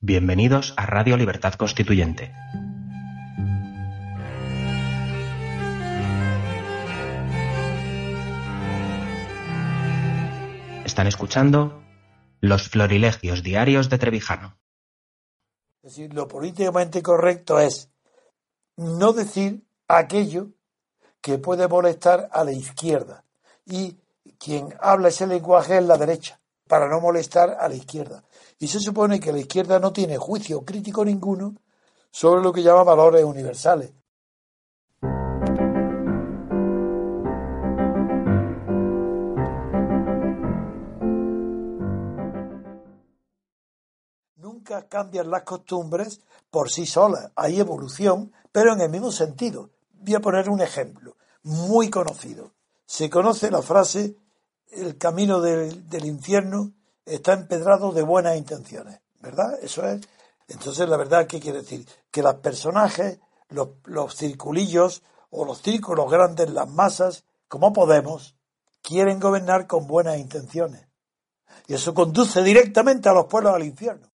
Bienvenidos a Radio Libertad Constituyente. Están escuchando Los Florilegios Diarios de Trevijano. Es decir, lo políticamente correcto es no decir aquello que puede molestar a la izquierda. Y quien habla ese lenguaje es la derecha, para no molestar a la izquierda. Y se supone que la izquierda no tiene juicio crítico ninguno sobre lo que llama valores universales. Nunca cambian las costumbres por sí solas. Hay evolución, pero en el mismo sentido. Voy a poner un ejemplo muy conocido. Se conoce la frase el camino del, del infierno está empedrado de buenas intenciones, ¿verdad? Eso es. Entonces, la verdad, ¿qué quiere decir? Que los personajes, los, los circulillos o los círculos grandes, las masas, como Podemos, quieren gobernar con buenas intenciones. Y eso conduce directamente a los pueblos al infierno.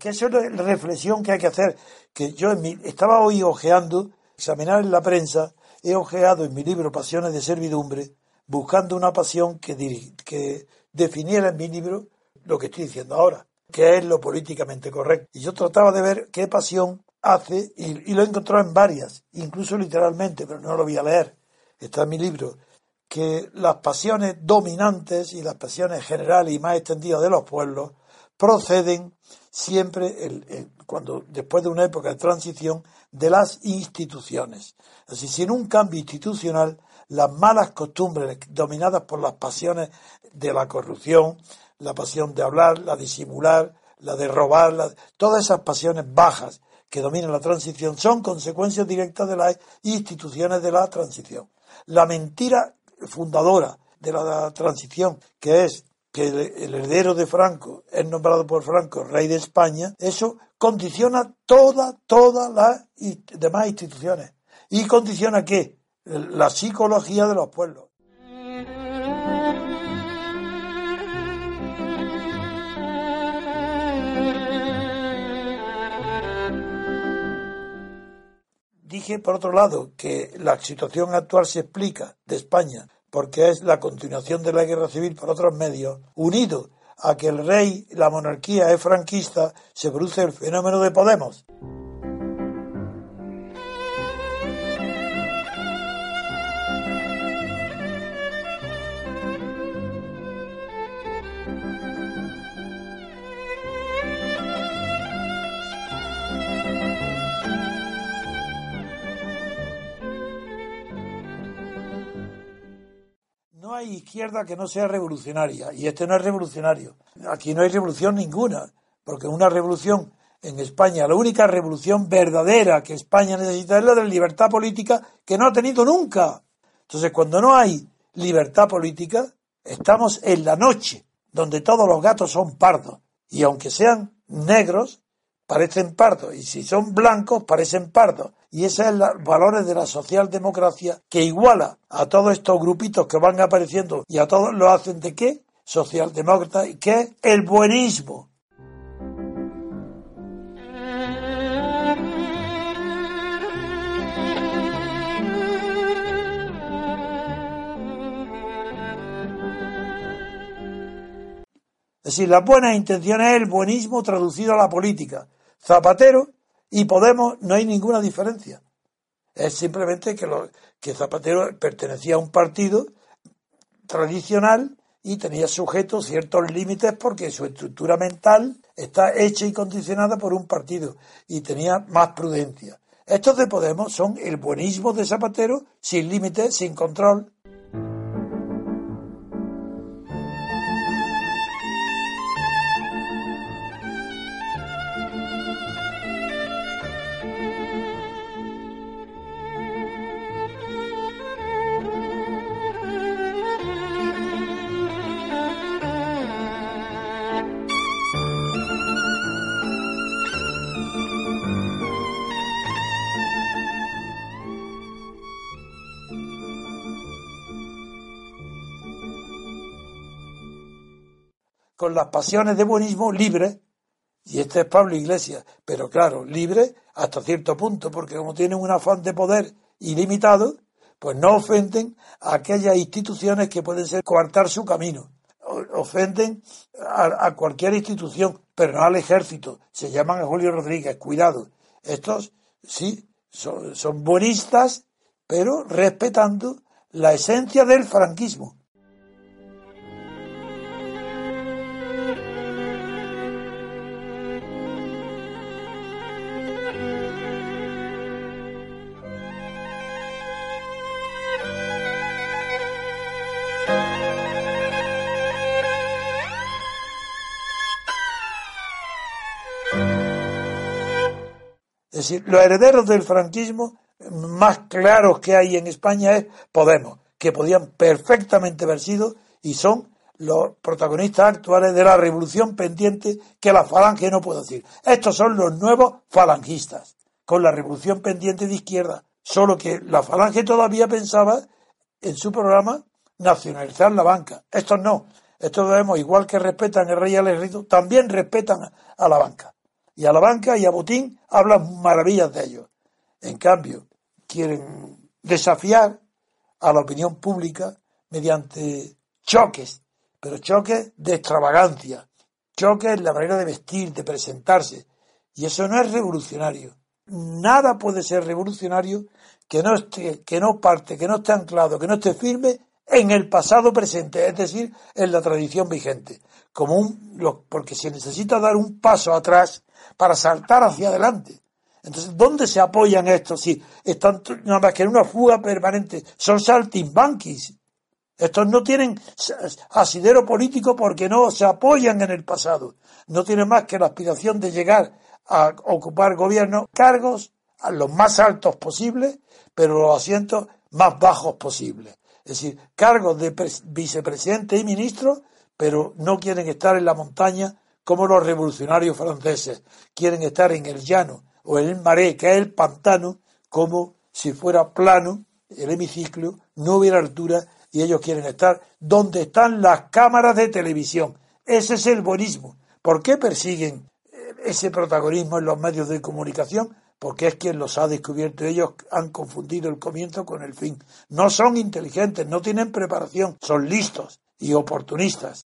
Que es la reflexión que hay que hacer. Que yo en estaba hoy ojeando, examinar en la prensa, he ojeado en mi libro Pasiones de Servidumbre, buscando una pasión que, que definiera en mi libro lo que estoy diciendo ahora, que es lo políticamente correcto. Y yo trataba de ver qué pasión hace, y, y lo he encontrado en varias, incluso literalmente, pero no lo voy a leer, está en mi libro, que las pasiones dominantes y las pasiones generales y más extendidas de los pueblos proceden siempre cuando después de una época de transición de las instituciones. Así, sin un cambio institucional, las malas costumbres dominadas por las pasiones de la corrupción, la pasión de hablar, la de disimular, la de robar, todas esas pasiones bajas que dominan la transición son consecuencias directas de las instituciones de la transición. La mentira fundadora de la transición, que es que el, heredero de Franco es nombrado por Franco rey de España, eso condiciona toda, todas las demás instituciones. ¿Y condiciona qué? La psicología de los pueblos. Dije, por otro lado, que la situación actual se explica de España porque es la continuación de la guerra civil por otros medios, unido a que el rey, la monarquía es franquista, se produce el fenómeno de Podemos. Izquierda que no sea revolucionaria, y este no es revolucionario. Aquí no hay revolución ninguna, porque una revolución en España, la única revolución verdadera que España necesita es la de la libertad política que no ha tenido nunca. Entonces, cuando no hay libertad política, estamos en la noche, donde todos los gatos son pardos, y aunque sean negros, parecen pardos, y si son blancos, parecen pardos. Y esos son los valores de la socialdemocracia que iguala a todos estos grupitos que van apareciendo y a todos lo hacen de qué? Socialdemócrata, y qué es el buenismo. Es decir, las buenas intenciones es el buenismo traducido a la política. Zapatero y Podemos no hay ninguna diferencia. Es simplemente que, lo, que Zapatero pertenecía a un partido tradicional y tenía sujeto ciertos límites porque su estructura mental está hecha y condicionada por un partido y tenía más prudencia. Estos de Podemos son el buenismo de Zapatero sin límites, sin control, con las pasiones de buenismo libres. Y este es Pablo Iglesias, pero claro, libre hasta cierto punto, porque como tienen un afán de poder ilimitado, pues no ofenden a aquellas instituciones que pueden ser coartar su camino. Ofenden a, cualquier institución, pero no al ejército. Se llaman a Julio Rodríguez, cuidado. Estos, sí, son, son buenistas, pero respetando la esencia del franquismo. Es decir, los herederos del franquismo más claros que hay en España es Podemos, que podían perfectamente haber sido y son los protagonistas actuales de la revolución pendiente que la falange no puede decir. Estos son los nuevos falangistas, con la revolución pendiente de izquierda. Solo que la falange todavía pensaba en su programa nacionalizar la banca. Estos no. Estos vemos, igual que respetan el rey Alejandro, también respetan a la banca. Y a la banca y a Botín hablan maravillas de ellos. En cambio, quieren desafiar a la opinión pública mediante choques, pero choques de extravagancia, choques en la manera de vestir, de presentarse. Y eso no es revolucionario. Nada puede ser revolucionario que no esté, que no parte, que no esté anclado, que no esté firme en el pasado presente, es decir, en la tradición vigente. Como un, porque se necesita dar un paso atrás para saltar hacia adelante. Entonces, ¿dónde se apoyan estos? Si están nada más que en una fuga permanente, son saltimbanquis. Estos no tienen asidero político porque no se apoyan en el pasado. No tienen más que la aspiración de llegar a ocupar gobierno, cargos a los más altos posibles, pero los asientos más bajos posibles. Es decir, cargos de vicepresidente y ministro, pero no quieren estar en la montaña como los revolucionarios franceses. Quieren estar en el llano o en el maré, que es el pantano, como si fuera plano el hemiciclo, no hubiera altura y ellos quieren estar donde están las cámaras de televisión. Ese es el buenismo. ¿Por qué persiguen eh, ese protagonismo en los medios de comunicación? Porque es quien los ha descubierto. Ellos han confundido el comienzo con el fin. No son inteligentes, no tienen preparación, son listos y oportunistas.